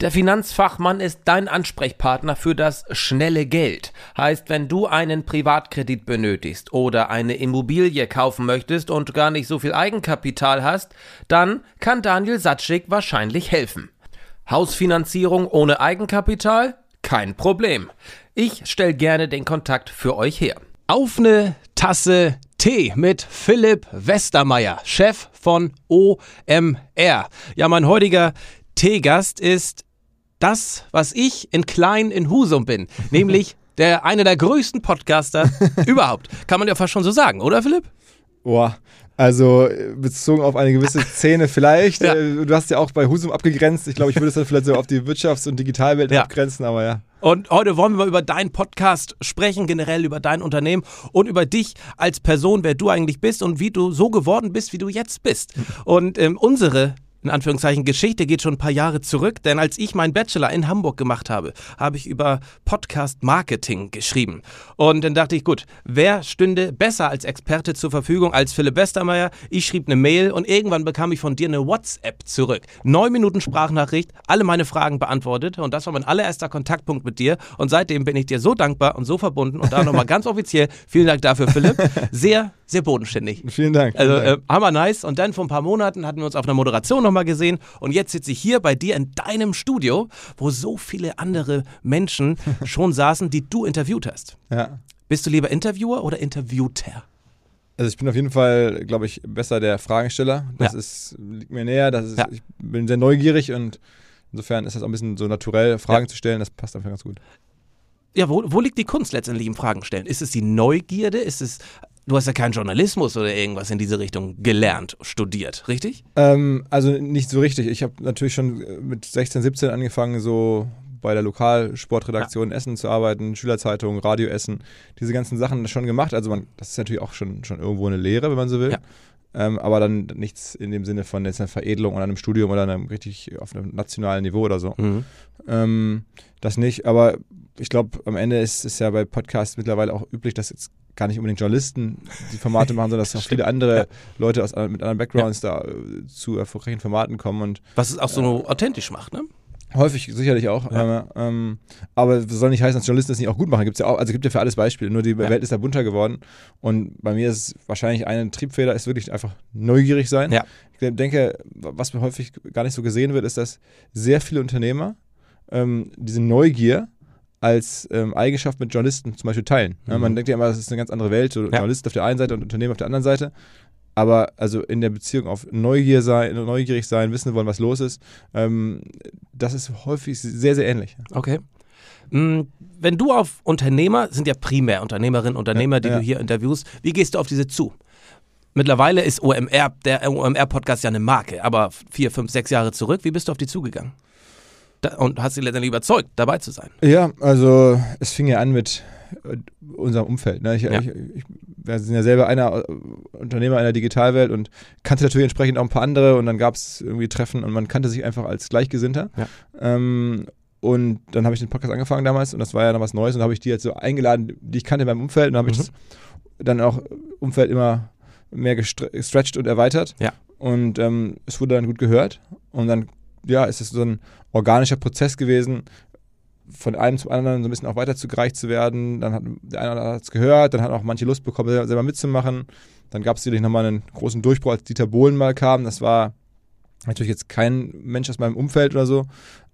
Der Finanzfachmann ist dein Ansprechpartner für das schnelle Geld. Heißt, wenn du einen Privatkredit benötigst oder eine Immobilie kaufen möchtest und gar nicht so viel Eigenkapital hast, dann kann Daniel Satschik wahrscheinlich helfen. Hausfinanzierung ohne Eigenkapital? Kein Problem. Ich stelle gerne den Kontakt für euch her. Auf eine Tasse Tee mit Philipp Westermeier, Chef von OMR. Ja, mein heutiger Teegast ist das, was ich in klein in Husum bin, nämlich der einer der größten Podcaster überhaupt. Kann man ja fast schon so sagen, oder Philipp? Boah, also bezogen auf eine gewisse Szene vielleicht. ja. Äh, du hast ja auch bei Husum abgegrenzt. Ich glaube, ich würde es dann vielleicht so auf die Wirtschafts- und Digitalwelt ja. abgrenzen, aber ja. Und heute wollen wir mal über deinen Podcast sprechen, generell über dein Unternehmen und über dich als Person, wer du eigentlich bist und wie du so geworden bist, wie du jetzt bist. Und ähm, unsere in Anführungszeichen Geschichte geht schon ein paar Jahre zurück, denn als ich meinen Bachelor in Hamburg gemacht habe, habe ich über Podcast Marketing geschrieben. Und dann dachte ich, gut, wer stünde besser als Experte zur Verfügung als Philipp Westermeier? Ich schrieb eine Mail und irgendwann bekam ich von dir eine WhatsApp zurück. Neun Minuten Sprachnachricht, alle meine Fragen beantwortet und das war mein allererster Kontaktpunkt mit dir und seitdem bin ich dir so dankbar und so verbunden und da nochmal ganz offiziell vielen Dank dafür, Philipp. Sehr, sehr bodenständig. Vielen Dank. Also vielen. Äh, hammer nice und dann vor ein paar Monaten hatten wir uns auf einer Moderation noch nochmal gesehen und jetzt sitze ich hier bei dir in deinem Studio, wo so viele andere Menschen schon saßen, die du interviewt hast. Ja. Bist du lieber Interviewer oder Interviewter? Also ich bin auf jeden Fall, glaube ich, besser der Fragensteller. Das ja. ist, liegt mir näher. Das ist, ja. Ich bin sehr neugierig und insofern ist das auch ein bisschen so naturell, Fragen ja. zu stellen. Das passt einfach ganz gut. Ja, wo, wo liegt die Kunst letztendlich im Fragen stellen? Ist es die Neugierde? Ist es Du hast ja keinen Journalismus oder irgendwas in diese Richtung gelernt, studiert, richtig? Ähm, also nicht so richtig. Ich habe natürlich schon äh, mit 16, 17 angefangen, so bei der Lokalsportredaktion ja. Essen zu arbeiten, Schülerzeitung, Radio Essen, diese ganzen Sachen schon gemacht. Also man, das ist natürlich auch schon, schon irgendwo eine Lehre, wenn man so will. Ja. Ähm, aber dann nichts in dem Sinne von jetzt einer Veredelung oder einem Studium oder einem richtig auf einem nationalen Niveau oder so. Mhm. Ähm, das nicht, aber ich glaube, am Ende ist es ja bei Podcasts mittlerweile auch üblich, dass jetzt gar nicht unbedingt Journalisten die Formate machen, sondern dass auch viele andere Leute aus, mit anderen Backgrounds ja. da äh, zu erfolgreichen Formaten kommen. Und, Was es auch so äh, authentisch macht, ne? Häufig, sicherlich auch. Ja. Ähm, aber es soll nicht heißen, dass Journalisten das nicht auch gut machen. Gibt's ja auch, also gibt ja für alles Beispiele. Nur die ja. Welt ist da bunter geworden. Und bei mir ist wahrscheinlich ein Triebfeder, ist wirklich einfach neugierig sein. Ja. Ich denke, was mir häufig gar nicht so gesehen wird, ist, dass sehr viele Unternehmer ähm, diese Neugier als ähm, Eigenschaft mit Journalisten zum Beispiel teilen. Mhm. Ja, man denkt ja immer, das ist eine ganz andere Welt, so ja. Journalist auf der einen Seite und Unternehmen auf der anderen Seite. Aber also in der Beziehung auf Neugier sein, neugierig sein, wissen wollen, was los ist, ähm, das ist häufig sehr, sehr ähnlich. Okay. Mm, wenn du auf Unternehmer, sind ja primär Unternehmerinnen, Unternehmer, ja, die du hier interviewst, wie gehst du auf diese zu? Mittlerweile ist OMR, der OMR-Podcast ja eine Marke, aber vier, fünf, sechs Jahre zurück, wie bist du auf die zugegangen? Und hast sie letztendlich überzeugt, dabei zu sein. Ja, also es fing ja an mit äh, unserem Umfeld. Ne? Ich, ja. ich, ich, wir sind ja selber einer äh, Unternehmer einer Digitalwelt und kannte natürlich entsprechend auch ein paar andere und dann gab es irgendwie Treffen und man kannte sich einfach als Gleichgesinnter. Ja. Ähm, und dann habe ich den Podcast angefangen damals und das war ja noch was Neues und habe ich die jetzt so eingeladen, die ich kannte in meinem Umfeld und habe mhm. ich das dann auch Umfeld immer mehr gestretched und erweitert. Ja. Und ähm, es wurde dann gut gehört und dann ja, ist es so ein organischer Prozess gewesen, von einem zum anderen so ein bisschen auch weiterzugereicht zu werden. Dann hat der eine oder andere es gehört, dann hat auch manche Lust bekommen, selber mitzumachen. Dann gab es natürlich nochmal einen großen Durchbruch, als Dieter Bohlen mal kam. Das war natürlich jetzt kein Mensch aus meinem Umfeld oder so,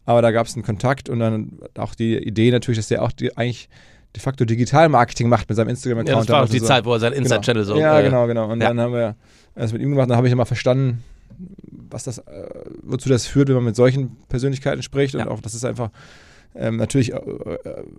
aber da gab es einen Kontakt und dann auch die Idee natürlich, dass der auch die, eigentlich de facto Digital-Marketing macht mit seinem Instagram-Account. Ja, das war auch die so. Zeit, wo er sein genau. Inside-Channel genau. so. Ja, äh, genau, genau. Und ja. dann haben wir es mit ihm gemacht, dann habe ich immer verstanden, was das, äh, wozu das führt, wenn man mit solchen Persönlichkeiten spricht ja. und auch, dass es einfach ähm, natürlich äh,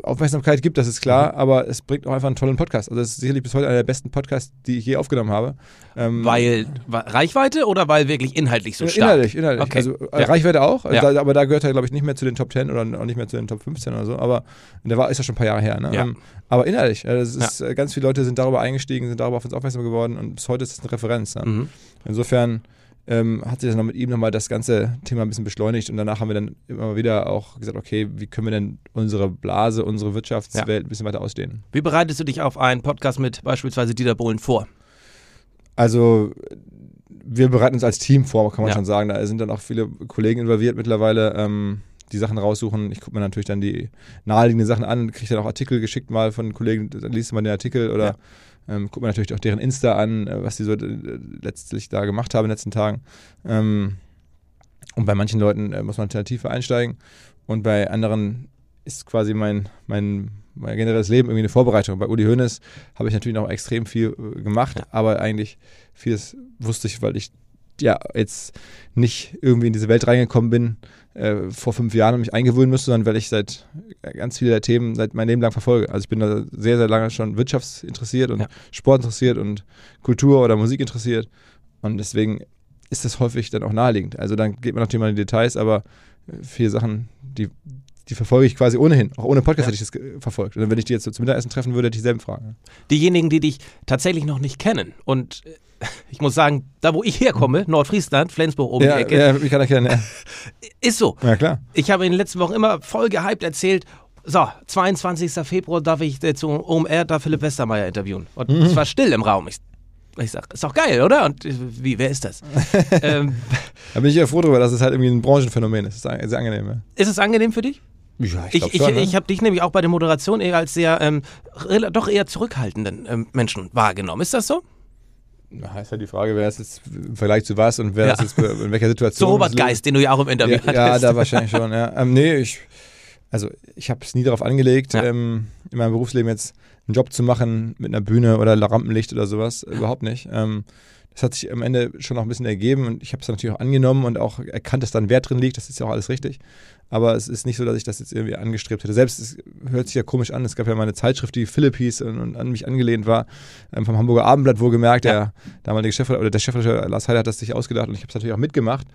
Aufmerksamkeit gibt, das ist klar, mhm. aber es bringt auch einfach einen tollen Podcast. Also es ist sicherlich bis heute einer der besten Podcasts, die ich je aufgenommen habe. Ähm, weil Reichweite oder weil wirklich inhaltlich so stark? Inhaltlich, inhaltlich. Okay. Also äh, ja. Reichweite auch, ja. da, aber da gehört er, glaube ich, nicht mehr zu den Top 10 oder auch nicht mehr zu den Top 15 oder so, aber der war, ist ja schon ein paar Jahre her. Ne? Ja. Ähm, aber inhaltlich, also ist, äh, ganz viele Leute sind darüber eingestiegen, sind darüber auf uns aufmerksam geworden und bis heute ist es eine Referenz. Ne? Mhm. Insofern ähm, hat sich das noch mit ihm nochmal das ganze Thema ein bisschen beschleunigt und danach haben wir dann immer wieder auch gesagt, okay, wie können wir denn unsere Blase, unsere Wirtschaftswelt ein bisschen weiter ausdehnen. Wie bereitest du dich auf einen Podcast mit beispielsweise Dieter Bohlen vor? Also wir bereiten uns als Team vor, kann man Ja. schon sagen. Da sind dann auch viele Kollegen involviert mittlerweile, ähm, die Sachen raussuchen. Ich gucke mir natürlich dann die naheliegenden Sachen an, kriege dann auch Artikel geschickt mal von Kollegen, dann liest man den Artikel oder ähm, guckt mir natürlich auch deren Insta an, äh, was die so äh, letztlich da gemacht haben in den letzten Tagen. Ähm, und bei manchen Leuten äh, muss man tiefer einsteigen und bei anderen ist quasi mein, mein, mein generelles Leben irgendwie eine Vorbereitung. Bei Uli Hoeneß habe ich natürlich noch extrem viel äh, gemacht, aber eigentlich vieles wusste ich, weil ich ja jetzt nicht irgendwie in diese Welt reingekommen bin äh, vor fünf Jahren und mich eingewöhnen musste, sondern weil ich seit äh, ganz viele der Themen seit mein Leben lang verfolge. Also ich bin da sehr, sehr lange schon wirtschaftsinteressiert und Ja. Sport interessiert und Kultur oder Musik interessiert und deswegen ist das häufig dann auch naheliegend. Also dann geht man natürlich mal in die Details, aber äh, viele Sachen, die, die verfolge ich quasi ohnehin. Auch ohne Podcast Ja. hätte ich das verfolgt. Und wenn ich die jetzt so zum Mittagessen treffen würde, hätte ich dieselben Fragen. Diejenigen, die dich tatsächlich noch nicht kennen und äh, ich muss sagen, da wo ich herkomme, Nordfriesland, Flensburg oben Ja, die Ecke, ja, ich kann erkennen. Ja. ist so. ja, klar. Ich habe in den letzten Wochen immer voll gehypt erzählt, so, 22. Februar darf ich äh, zu OMR da Philipp Westermeier interviewen. Und es war still im Raum. Ich, ich sag, ist doch geil, oder? Und äh, wie, wer ist das? ähm, Da bin ich ja froh drüber, dass es halt irgendwie ein Branchenphänomen ist. Ist sehr angenehm. Ja, ist es angenehm für dich? Ja Ich, ich, ich habe dich nämlich auch bei der Moderation eher als sehr, ähm, doch eher zurückhaltenden ähm, Menschen wahrgenommen. Ist das so? Na, ist halt die Frage, wer ist jetzt im Vergleich zu was und wer Ja. ist jetzt in welcher Situation. So Robert. Geist, den du ja auch im Interview Ja, ja hattest. da wahrscheinlich schon. Ja. Ähm, nee, ich, also ich habe es nie darauf angelegt, Ja. ähm, in meinem Berufsleben jetzt einen Job zu machen mit einer Bühne oder Rampenlicht oder sowas. Überhaupt nicht. Ähm, das hat sich am Ende schon noch ein bisschen ergeben und ich habe es natürlich auch angenommen und auch erkannt, dass da ein Wert drin liegt. Das ist ja auch alles richtig. Aber es ist nicht so, dass ich das jetzt irgendwie angestrebt hätte. Selbst, es hört sich ja komisch an, es gab ja mal eine Zeitschrift, die Philipp hieß und, und an mich angelehnt war, ähm, vom Hamburger Abendblatt wohlgemerkt. Ja. Der damalige Chefredakteur, oder der Chefredakteur Lars Heider hat das sich ausgedacht und ich habe es natürlich auch mitgemacht.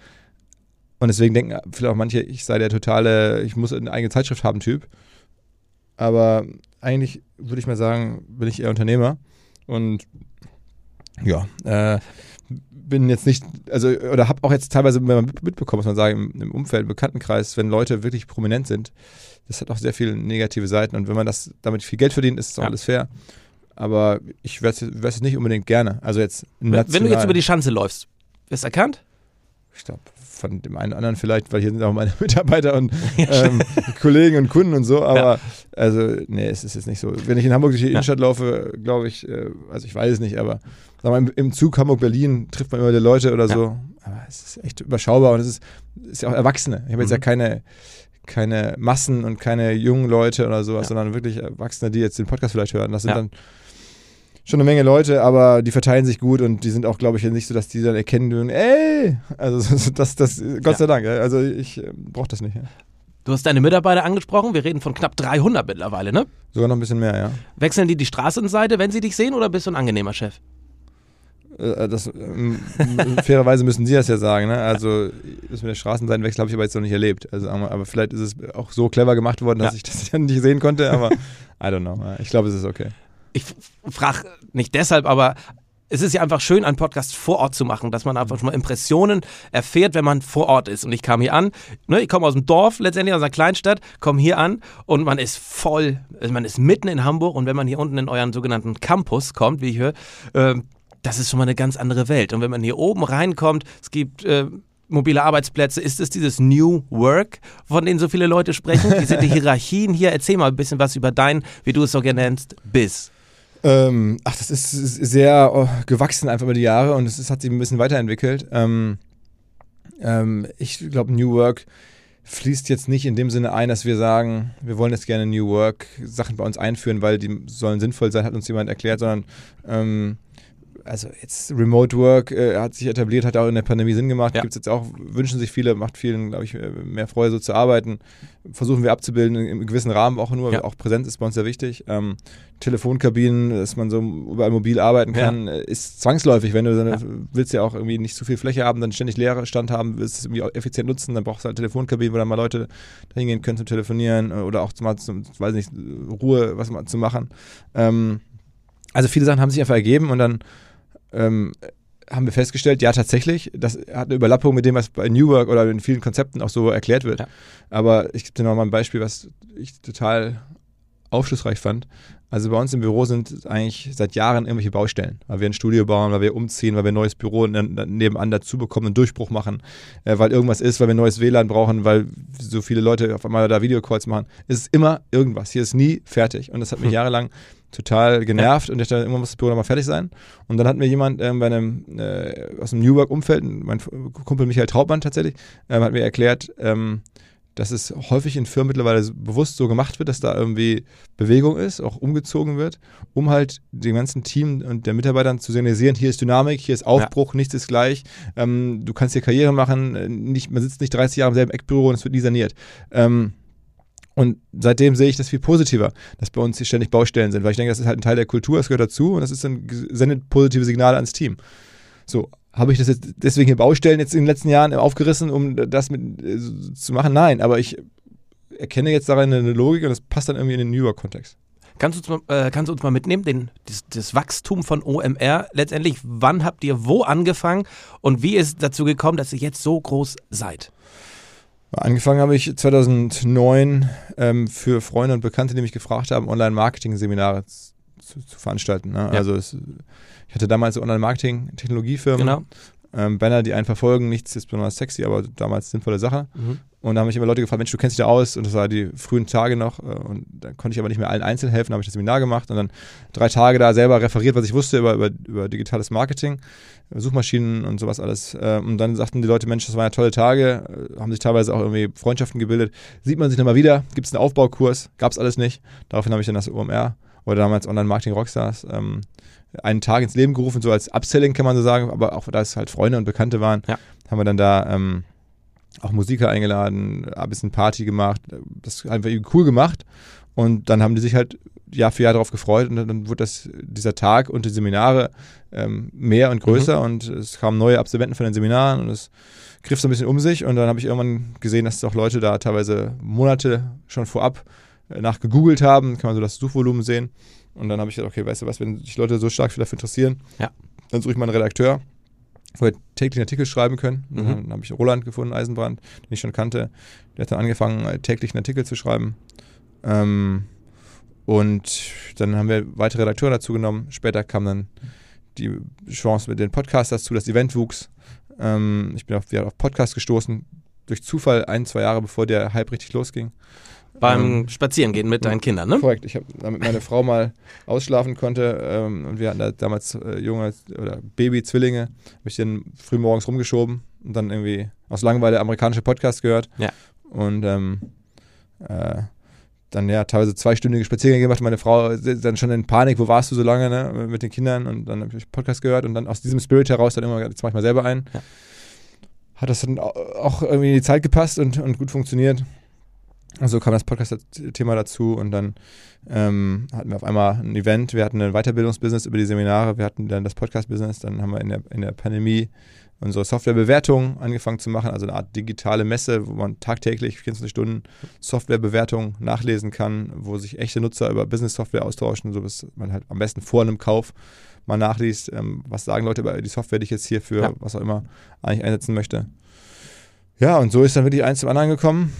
Und deswegen denken vielleicht auch manche, ich sei der totale, ich muss eine eigene Zeitschrift haben Typ. Aber eigentlich würde ich mal sagen, bin ich eher Unternehmer. Und ja, äh, bin jetzt nicht, also, oder habe auch jetzt teilweise mit- mitbekommen, muss man sagen, im, im Umfeld, im Bekanntenkreis, wenn Leute wirklich prominent sind, das hat auch sehr viele negative Seiten. Und wenn man das damit viel Geld verdient, ist es auch Ja. alles fair. Aber ich wäre es nicht unbedingt gerne. Also jetzt Wenn, wenn du jetzt über die Schanze läufst, wirst du erkannt? Ich glaube, von dem einen oder anderen vielleicht, weil hier sind auch meine Mitarbeiter und ähm, Kollegen und Kunden und so, aber also, nee, es ist jetzt nicht so. Wenn ich in Hamburg durch die Innenstadt laufe, glaube ich, äh, also ich weiß es nicht, aber mal, im, im Zug Hamburg-Berlin trifft man immer die Leute oder Ja. so. Aber es ist echt überschaubar und es ist, ist ja auch Erwachsene. Ich habe jetzt Mhm. ja keine, keine Massen und keine jungen Leute oder sowas, Ja. sondern wirklich Erwachsene, die jetzt den Podcast vielleicht hören. Das sind Ja. dann schon eine Menge Leute, aber die verteilen sich gut und die sind auch, glaube ich, nicht so, dass die dann erkennen würden, ey, also das, das, Gott Ja. sei Dank, ja. also ich äh, brauche das nicht. Ja. Du hast deine Mitarbeiter angesprochen. Wir reden von knapp 300 mittlerweile, ne? Sogar noch ein bisschen mehr, ja. Wechseln die die Straßenseite, wenn sie dich sehen, oder bist du ein angenehmer Chef? Äh, Das, ähm, fairerweise müssen Sie das ja sagen, ne? Also das mit der Straßenseitenwechsel habe ich aber jetzt noch nicht erlebt. Also, aber vielleicht ist es auch so clever gemacht worden, dass Ja. ich das dann nicht sehen konnte, aber I don't know. Ja, Ich glaube, es ist okay. Ich frage nicht deshalb, aber es ist ja einfach schön, einen Podcast vor Ort zu machen, dass man einfach schon mal Impressionen erfährt, wenn man vor Ort ist. Und ich kam hier an, ne, ich komme aus dem Dorf, letztendlich aus einer Kleinstadt, komme hier an und man ist voll, also man ist mitten in Hamburg und wenn man hier unten in euren sogenannten Campus kommt, wie ich höre, ähm, das ist schon mal eine ganz andere Welt. Und wenn man hier oben reinkommt, es gibt äh, mobile Arbeitsplätze, ist es dieses New Work, von dem so viele Leute sprechen? Wie sind die Hierarchien hier? Erzähl mal ein bisschen was über dein, wie du es so gerne nennst, Biss. Ähm, ach, das ist sehr oh, gewachsen einfach über die Jahre und es hat sich ein bisschen weiterentwickelt. Ähm, ähm, ich glaube, New Work fließt jetzt nicht in dem Sinne ein, dass wir sagen, wir wollen jetzt gerne New Work Sachen bei uns einführen, weil die sollen sinnvoll sein, hat uns jemand erklärt, sondern ähm, also jetzt Remote Work äh, hat sich etabliert, hat auch in der Pandemie Sinn gemacht. Ja. Gibt es jetzt auch, wünschen sich viele, macht vielen, glaube ich, mehr Freude, so zu arbeiten. Versuchen wir abzubilden, im gewissen Rahmen auch nur. Ja. Auch Präsenz ist bei uns sehr wichtig. Ähm, Telefonkabinen, dass man so überall mobil arbeiten kann, äh, ist zwangsläufig. Wenn du eine, Ja. willst ja auch irgendwie nicht zu viel Fläche haben, dann ständig leere Stand haben, willst es irgendwie auch effizient nutzen, dann brauchst du halt Telefonkabinen, wo dann mal Leute da hingehen können zum Telefonieren äh, oder auch zum, zum weiß nicht, Ruhe was mal zu machen. Ähm, also viele Sachen haben sich einfach ergeben und dann ähm, haben wir festgestellt, ja, tatsächlich, das hat eine Überlappung mit dem, was bei New Work oder in vielen Konzepten auch so erklärt wird. Ja. Aber ich gebe dir nochmal ein Beispiel, was ich total aufschlussreich fand. Also bei uns im Büro sind eigentlich seit Jahren irgendwelche Baustellen, weil wir ein Studio bauen, weil wir umziehen, weil wir ein neues Büro nebenan dazu bekommen, einen Durchbruch machen, äh, weil irgendwas ist, weil wir ein neues WLAN brauchen, weil so viele Leute auf einmal da Videocalls machen. Es ist immer irgendwas. Hier ist nie fertig. Und das hat mich hm. jahrelang total genervt ja. und ich dachte, irgendwann muss das Büro nochmal fertig sein. Und dann hat mir jemand ähm, bei einem, äh, aus dem New Work-Umfeld, mein Kumpel Michael Trautmann tatsächlich, ähm, hat mir erklärt, ähm, dass es häufig in Firmen mittlerweile bewusst so gemacht wird, dass da irgendwie Bewegung ist, auch umgezogen wird, um halt dem ganzen Team und der Mitarbeitern zu signalisieren, hier ist Dynamik, hier ist Aufbruch, ja. nichts ist gleich, ähm, du kannst hier Karriere machen, äh, nicht, man sitzt nicht 30 Jahre im selben Eckbüro und es wird nie saniert. Ähm, und seitdem sehe ich das viel positiver, dass bei uns hier ständig Baustellen sind, weil ich denke, das ist halt ein Teil der Kultur, das gehört dazu und das ist ein sendet positive Signale ans Team. So, habe ich das jetzt deswegen hier Baustellen jetzt in den letzten Jahren aufgerissen, um das mit äh, zu machen? Nein, aber ich erkenne jetzt darin eine Logik und das passt dann irgendwie in den New York-Kontext. Kannst du, uns mal, äh, kannst du uns mal mitnehmen, den, das, das, Wachstum von OMR letztendlich? Wann habt ihr wo angefangen und wie ist es dazu gekommen, dass ihr jetzt so groß seid? Angefangen habe ich 2009 ähm, für Freunde und Bekannte, die mich gefragt haben, Online-Marketing-Seminare zu, zu, veranstalten. Ne? Ja. Also es, ich hatte damals Online-Marketing-Technologiefirmen. Genau. Ähm, Banner, die einen verfolgen, nichts ist besonders sexy, aber damals sinnvolle Sache. Mhm. Und da haben mich immer Leute gefragt, Mensch, du kennst dich da aus. Und das war die frühen Tage noch. Äh, und da konnte ich aber nicht mehr allen einzeln helfen. Da habe ich das Seminar gemacht und dann drei Tage da selber referiert, was ich wusste über, über, über digitales Marketing, Suchmaschinen und sowas alles. Äh, und dann sagten die Leute, Mensch, das waren ja tolle Tage. Äh, haben sich teilweise auch irgendwie Freundschaften gebildet. Sieht man sich nochmal wieder? Gibt es einen Aufbaukurs? Gab es alles nicht. Daraufhin habe ich dann das OMR oder damals Online-Marketing Rockstars ähm, einen Tag ins Leben gerufen, so als Upselling kann man so sagen, aber auch da es halt Freunde und Bekannte waren, ja. haben wir dann da ähm, auch Musiker eingeladen, ein bisschen Party gemacht, das einfach cool gemacht und dann haben die sich halt Jahr für Jahr darauf gefreut und dann wurde das, dieser Tag und die Seminare ähm, mehr und größer mhm. und es kamen neue Absolventen von den Seminaren und es griff so ein bisschen um sich und dann habe ich irgendwann gesehen, dass auch Leute da teilweise Monate schon vorab nach gegoogelt haben, kann man so das Suchvolumen sehen und dann habe ich gedacht, okay, weißt du was, wenn sich Leute so stark dafür interessieren, ja. dann suche ich mal einen Redakteur, wo wir täglich einen Artikel schreiben können. Mhm. Dann habe ich Roland gefunden, Eisenbrand, den ich schon kannte. Der hat dann angefangen, täglich einen Artikel zu schreiben. Ähm, und dann haben wir weitere Redakteure dazu genommen. Später kam dann die Chance mit den Podcasts dazu, das Event wuchs. Ähm, ich bin auf, auf Podcast gestoßen, durch Zufall ein, zwei Jahre bevor der Hype richtig losging beim ähm, Spazierengehen mit deinen Kindern, ne? Korrekt. Ich habe, damit meine Frau mal ausschlafen konnte ähm, und wir hatten da damals äh, junge oder Baby-Zwillinge, habe ich dann früh morgens rumgeschoben und dann irgendwie aus Langeweile amerikanische Podcasts gehört. Ja. Und ähm, äh, dann ja teilweise zweistündige Spaziergänge gemacht. Meine Frau dann schon in Panik, wo warst du so lange ne, mit den Kindern? Und dann habe ich Podcast gehört und dann aus diesem Spirit heraus dann immer, jetzt mach ich mal selber ein. Ja. Hat das dann auch irgendwie in die Zeit gepasst und, und gut funktioniert. Also kam das Podcast-Thema dazu und dann ähm, hatten wir auf einmal ein Event, wir hatten ein Weiterbildungsbusiness über die Seminare, wir hatten dann das Podcast-Business, dann haben wir in der, in der Pandemie unsere Softwarebewertung angefangen zu machen, also eine Art digitale Messe, wo man tagtäglich 24 Stunden Softwarebewertung nachlesen kann, wo sich echte Nutzer über Business-Software austauschen, so dass man halt am besten vor einem Kauf mal nachliest, ähm, was sagen Leute über die Software, die ich jetzt hier für ja. was auch immer eigentlich einsetzen möchte. Ja, und so ist dann wirklich eins zum anderen gekommen.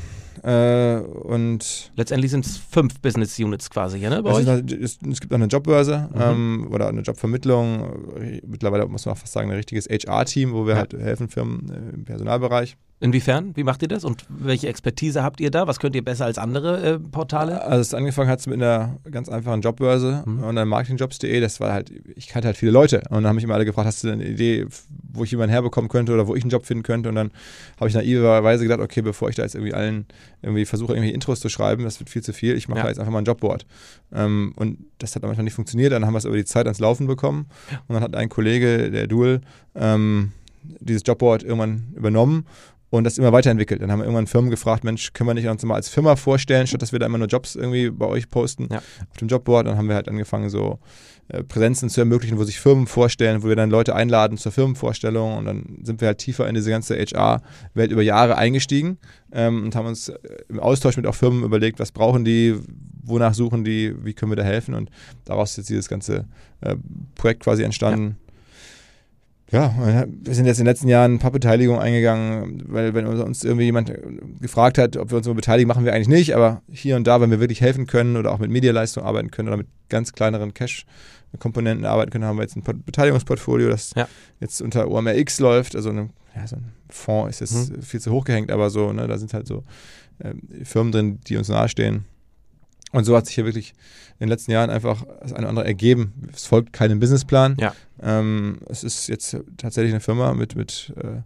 Äh, und Letztendlich sind es fünf Business Units quasi, ja, ne? Bei es, halt, es, es, gibt auch eine Jobbörse mhm. ähm, oder eine Jobvermittlung. Mittlerweile muss man auch fast sagen, ein richtiges HR-Team, wo wir ja. halt helfen Firmen äh, im Personalbereich. Inwiefern? Wie macht ihr das? Und welche Expertise habt ihr da? Was könnt ihr besser als andere äh, Portale? Also es angefangen hat es mit einer ganz einfachen Jobbörse mhm. und dann marketingjobs.de. Das war halt, ich kannte halt viele Leute. Und dann haben mich immer alle gefragt, hast du eine Idee, wo ich jemanden herbekommen könnte oder wo ich einen Job finden könnte? Und dann habe ich naiverweise gedacht, okay, bevor ich da jetzt irgendwie allen irgendwie versuche, irgendwie Intros zu schreiben, das wird viel zu viel. Ich mache ja. da jetzt einfach mal ein Jobboard. Ähm, und das hat manchmal nicht funktioniert. Dann haben wir es über die Zeit ans Laufen bekommen. Ja. Und dann hat ein Kollege, der Dual, ähm, dieses Jobboard irgendwann übernommen und das immer weiterentwickelt. Dann haben wir irgendwann Firmen gefragt, Mensch, können wir nicht uns mal als Firma vorstellen, statt dass wir da immer nur Jobs irgendwie bei euch posten ja. auf dem Jobboard. Dann haben wir halt angefangen, so äh, Präsenzen zu ermöglichen, wo sich Firmen vorstellen, wo wir dann Leute einladen zur Firmenvorstellung und dann sind wir halt tiefer in diese ganze HR-Welt über Jahre eingestiegen ähm, und haben uns äh, im Austausch mit auch Firmen überlegt, was brauchen die, wonach suchen die, wie können wir da helfen und daraus ist jetzt dieses ganze äh, Projekt quasi entstanden. Ja Ja, wir sind jetzt in den letzten Jahren ein paar Beteiligungen eingegangen, weil wenn uns irgendwie jemand gefragt hat, ob wir uns so beteiligen, machen wir eigentlich nicht, aber hier und da, wenn wir wirklich helfen können oder auch mit Medialeistung arbeiten können oder mit ganz kleineren Cash-Komponenten arbeiten können, haben wir jetzt ein Beteiligungsportfolio, das ja. jetzt unter OMRX läuft, also eine, ja, so ein Fonds ist jetzt mhm. viel zu hoch gehängt, aber so, ne, da sind halt so äh, Firmen drin, die uns nahestehen. Und so hat sich hier wirklich in den letzten Jahren einfach das eine oder andere ergeben. Es folgt keinem Businessplan. Ja. Ähm, es ist jetzt tatsächlich eine Firma mit, mit äh,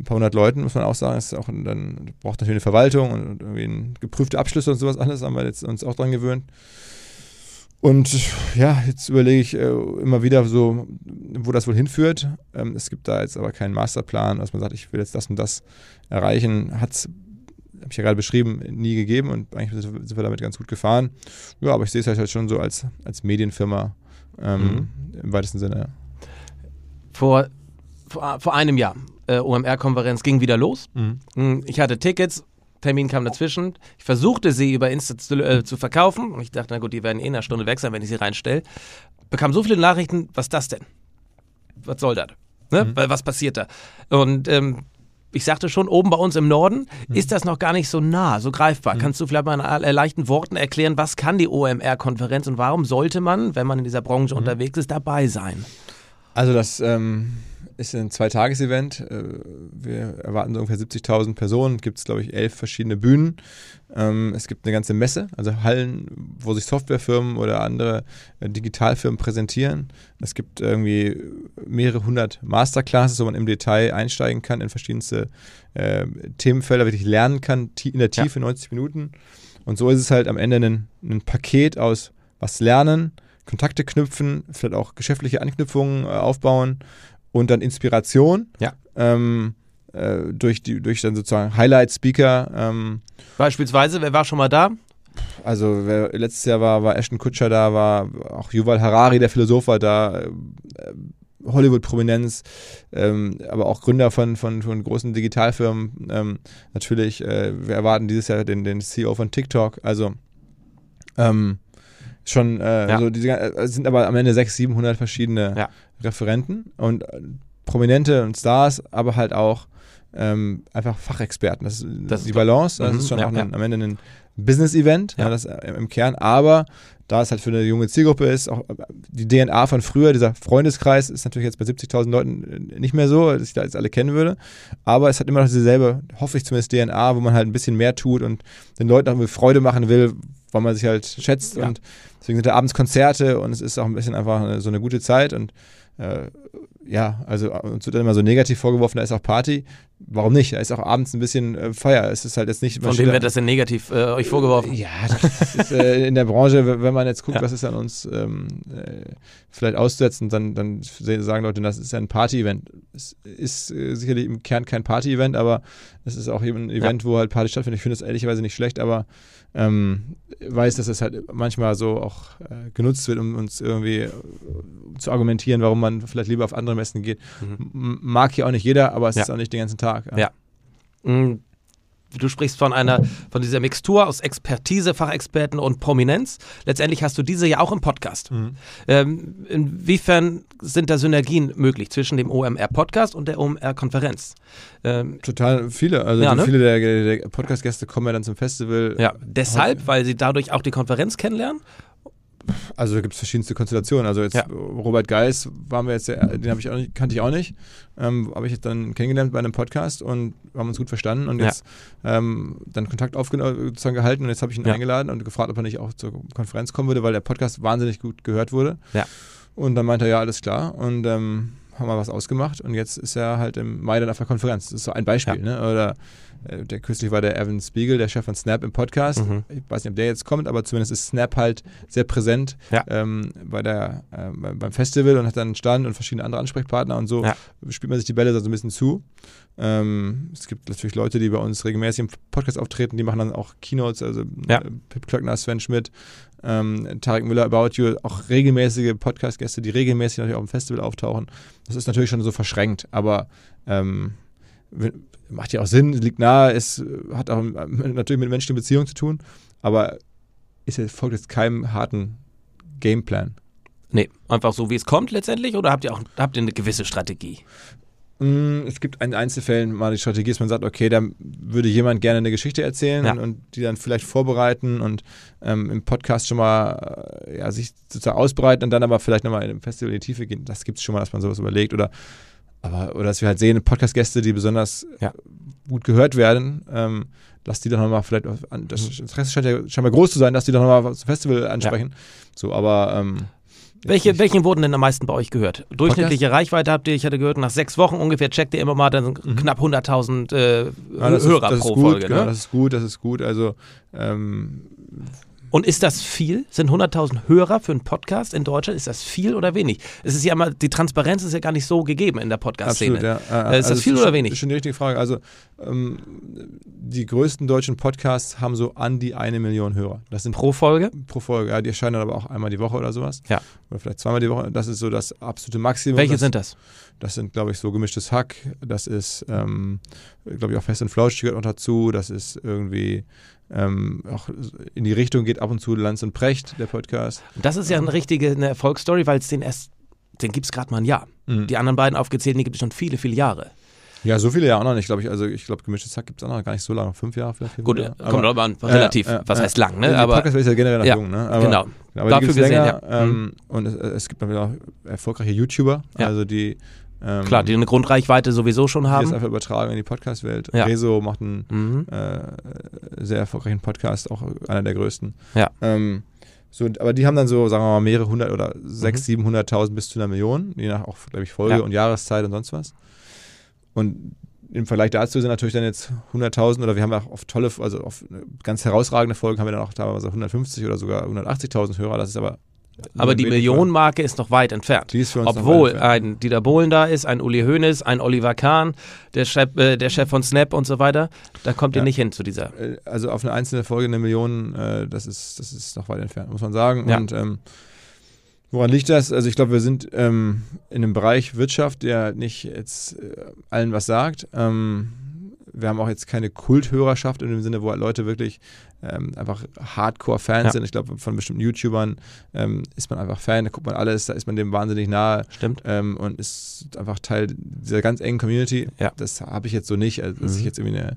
ein paar hundert Leuten, muss man auch sagen. Es ist auch dann braucht natürlich eine Verwaltung und irgendwie geprüfte Abschlüsse und sowas alles, haben wir jetzt uns auch dran gewöhnt. Und ja, jetzt überlege ich äh, immer wieder so, wo das wohl hinführt. Ähm, es gibt da jetzt aber keinen Masterplan, dass man sagt, ich will jetzt das und das erreichen. Hat es habe ich ja gerade beschrieben, nie gegeben und eigentlich sind wir damit ganz gut gefahren. Ja, aber ich sehe es halt schon so als, als Medienfirma ähm, mhm. im weitesten Sinne. Vor, vor, vor einem Jahr, äh, OMR-Konferenz ging wieder los. Mhm. Hm, ich hatte Tickets, Termin kam dazwischen. Ich versuchte sie über Insta zu, äh, zu, verkaufen und ich dachte, na gut, die werden eh in einer Stunde weg sein, wenn ich sie reinstelle. Bekam so viele Nachrichten, was das denn? Was soll das? Ne? Mhm. Was passiert da? Und ähm, ich sagte schon, oben bei uns im Norden mhm. ist das noch gar nicht so nah, so greifbar. Mhm. Kannst du vielleicht mal in leichten Worten erklären, was kann die OMR-Konferenz und warum sollte man, wenn man in dieser Branche mhm. unterwegs ist, dabei sein? Also das ähm, ist ein Zweitages-Event. Äh, wir erwarten so ungefähr 70.000 Personen. Gibt es, glaube ich, elf verschiedene Bühnen. Ähm, es gibt eine ganze Messe, also Hallen, wo sich Softwarefirmen oder andere äh, Digitalfirmen präsentieren. Es gibt irgendwie mehrere hundert Masterclasses, wo man im Detail einsteigen kann in verschiedenste äh, Themenfelder, wirklich lernen kann, in der Tiefe ja. 90 Minuten. Und so ist es halt am Ende ein, ein Paket aus was lernen, Kontakte knüpfen, vielleicht auch geschäftliche Anknüpfungen äh, aufbauen und dann Inspiration. Ja. Ähm, äh, durch, die, durch dann sozusagen Highlight-Speaker. Ähm, Beispielsweise, wer war schon mal da? Also wer letztes Jahr war, war Ashton Kutscher da, war auch Yuval Harari, der Philosoph war da, äh, Hollywood-Prominenz, ähm, aber auch Gründer von, von, von großen Digitalfirmen. Ähm, natürlich, äh, wir erwarten dieses Jahr den, den CEO von TikTok. Also ähm, schon, äh, ja. so diese, äh, sind aber am Ende 600, 700 verschiedene ja. Referenten und äh, Prominente und Stars, aber halt auch ähm, einfach Fachexperten. Das ist, das die Balance. Das mhm. ist schon ja, auch ein, am Ende ein Business-Event, ja. das äh, im Kern, aber da es halt für eine junge Zielgruppe ist, auch äh, die DNA von früher, dieser Freundeskreis, ist natürlich jetzt bei 70.000 Leuten nicht mehr so, dass ich da jetzt alle kennen würde. Aber es hat immer noch dieselbe, hoffe ich zumindest, DNA, wo man halt ein bisschen mehr tut und den Leuten auch Freude machen will, weil man sich halt schätzt. Und deswegen sind da abends Konzerte und es ist auch ein bisschen einfach so eine gute Zeit und äh, ja, also uns wird dann immer so negativ vorgeworfen, da ist auch Party. Warum nicht? Da ist auch abends ein bisschen äh, Feier. Es ist halt jetzt nicht. Von wem wird das denn negativ äh, euch vorgeworfen? Ja, das ist äh, in der Branche, wenn man jetzt guckt, ja. was ist an uns ähm, äh, vielleicht auszusetzen, dann, dann sagen Leute, das ist ja ein Party-Event. Es ist äh, sicherlich im Kern kein Party-Event, aber es ist auch eben ein Event, ja. wo halt Party stattfindet. Ich finde das ehrlicherweise nicht schlecht, aber ähm, weiß, dass es halt manchmal so auch äh, genutzt wird, um uns irgendwie äh, zu argumentieren, warum man vielleicht lieber auf andere Messen geht. Mhm. Mag hier auch nicht jeder, aber es ja. ist auch nicht den ganzen Tag. Ja. ja. Du sprichst von einer, von dieser Mixtur aus Expertise, Fachexperten und Prominenz. Letztendlich hast du diese ja auch im Podcast. Mhm. Ähm, inwiefern sind da Synergien möglich zwischen dem OMR-Podcast und der OMR-Konferenz? Ähm, Total viele. Also ja, ne? viele der, der Podcast-Gäste kommen ja dann zum Festival. Ja, deshalb, weil sie dadurch auch die Konferenz kennenlernen also da gibt es verschiedenste Konstellationen. Also jetzt ja. Robert Geis waren wir jetzt, den ich auch nicht, kannte ich auch nicht, ähm, habe ich jetzt dann kennengelernt bei einem Podcast und haben uns gut verstanden und jetzt ja. ähm, dann Kontakt aufgenommen, gehalten und jetzt habe ich ihn ja. eingeladen und gefragt, ob er nicht auch zur Konferenz kommen würde, weil der Podcast wahnsinnig gut gehört wurde. Ja. Und dann meinte er, ja, alles klar und ähm, haben wir was ausgemacht und jetzt ist er halt im Mai dann auf der Konferenz. Das ist so ein Beispiel, ne? Oder äh, der kürzlich war der Evan Spiegel, der Chef von Snap im Podcast. Mhm. Ich weiß nicht, ob der jetzt kommt, aber zumindest ist Snap halt sehr präsent ja. ähm, bei der, äh, beim Festival und hat dann einen Stand und verschiedene andere Ansprechpartner und so ja. spielt man sich die Bälle so ein bisschen zu. Ähm, es gibt natürlich Leute, die bei uns regelmäßig im Podcast auftreten, die machen dann auch Keynotes, also ja. Äh, Pip Klöckner, Sven Schmidt, ähm, Tarek Müller, About You, auch regelmäßige Podcast-Gäste, die regelmäßig natürlich auf dem Festival auftauchen. Das ist natürlich schon so verschränkt, aber ähm, macht ja auch Sinn, liegt nahe, es hat auch natürlich mit menschlichen Beziehungen zu tun, aber ist, folgt jetzt keinem harten Gameplan. Nee, einfach so, wie es kommt letztendlich oder habt ihr auch habt ihr eine gewisse Strategie? Mm, Es gibt in Einzelfällen mal die Strategie, dass man sagt, okay, da würde jemand gerne eine Geschichte erzählen Ja. und, und die dann vielleicht vorbereiten und ähm, im Podcast schon mal äh, ja, sich sozusagen ausbreiten und dann aber vielleicht nochmal im Festival in die Tiefe gehen. Das gibt es schon mal, dass man sowas überlegt oder aber oder dass wir halt sehen, Podcast-Gäste, die besonders Ja. gut gehört werden, ähm, dass die dann nochmal vielleicht auf, an, Mhm. das Interesse scheint ja scheinbar groß zu sein, dass die dann nochmal das Festival ansprechen. So, aber ähm, Welche, nicht- welche wurden denn am meisten bei euch gehört? Durchschnittliche Reichweite habt ihr, ich hatte gehört, nach sechs Wochen ungefähr checkt ihr immer mal dann knapp 100.000 äh, Ja, das Hörer ist, das pro ist gut, Folge. genau, Ne? das ist gut, das ist gut. Also ähm, Und ist das viel? Sind 100.000 Hörer für einen Podcast in Deutschland? Ist das viel oder wenig? Es ist ja immer, die Transparenz ist ja gar nicht so gegeben in der Podcast-Szene. Ja. Äh, ist das viel es oder schon, wenig? Ist schon die richtige Frage. Also ähm, die größten deutschen Podcasts haben so an die eine Million Hörer. Das sind Pro Folge? pro Folge. Ja, die erscheinen dann aber auch einmal die Woche oder sowas. Ja. Oder vielleicht zweimal die Woche. Das ist so das absolute Maximum. Welche das, sind das? Das sind, glaube ich, so gemischtes Hack. Das ist, ähm, glaube ich, auch Fest und Flausch gehört noch dazu. Das ist irgendwie ähm, auch in die Richtung geht ab und zu Lanz und Precht, der Podcast. Das ist ja eine richtige eine Erfolgsstory, weil es den erst, den gibt es gerade mal ein Jahr. Mhm. Die anderen beiden aufgezählten, die gibt es schon viele, viele Jahre. Ja, so viele ja auch noch nicht, glaube ich. Also ich glaube, gemischtes Hack gibt es auch noch gar nicht so lange. Fünf Jahre vielleicht. Gut, Jahre. kommt Aber- an, relativ. Ja, ja, was heißt lang, ne? Aber Podcast ist ja generell noch Ja, jung, ne? Aber, genau. aber Dafür gesehen, länger. ja. Mhm. Ähm, Und es, es gibt natürlich auch erfolgreiche YouTuber, Ja. also die, ähm, Klar, die eine Grundreichweite sowieso schon die das haben. einfach übertragen in die Podcast-Welt. Ja. Rezo macht einen Mhm. äh, sehr erfolgreichen Podcast, auch einer der größten. Ja. Ähm, so, aber die haben dann so, sagen wir mal, mehrere hundert oder Mhm. sechs, siebenhunderttausend bis zu einer Million, je nach auch, glaube ich, Folge Ja. und Jahreszeit und sonst was. Und im Vergleich dazu sind natürlich dann jetzt 100.000 oder wir haben auch auf tolle, also auf ganz herausragende Folgen haben wir dann auch teilweise 150 oder sogar 180.000 Hörer. Das ist aber. Aber die Millionenmarke ist noch weit entfernt. Die ist für uns noch Obwohl weit entfernt. ein Dieter Bohlen da ist, ein Uli Hoeneß, ein Oliver Kahn, der Chef, äh, der Chef von Snap und so weiter, da kommt ihr Ja. nicht hin zu dieser. Äh, also auf eine einzelne Folge eine Million, äh, das, ist, das ist noch weit entfernt, muss man sagen. Ja. Und ähm, woran liegt das? Also ich glaube, wir sind ähm, in einem Bereich Wirtschaft, der nicht jetzt äh, allen was sagt. Ähm, wir haben auch jetzt keine Kulthörerschaft in dem Sinne, wo halt Leute wirklich ähm, einfach Hardcore-Fans Ja. sind. Ich glaube, von bestimmten YouTubern ähm, ist man einfach Fan, da guckt man alles, da ist man dem wahnsinnig nahe Stimmt. ähm, und ist einfach Teil dieser ganz engen Community. Ja. Das habe ich jetzt so nicht, also, dass Mhm. ich jetzt irgendwie eine,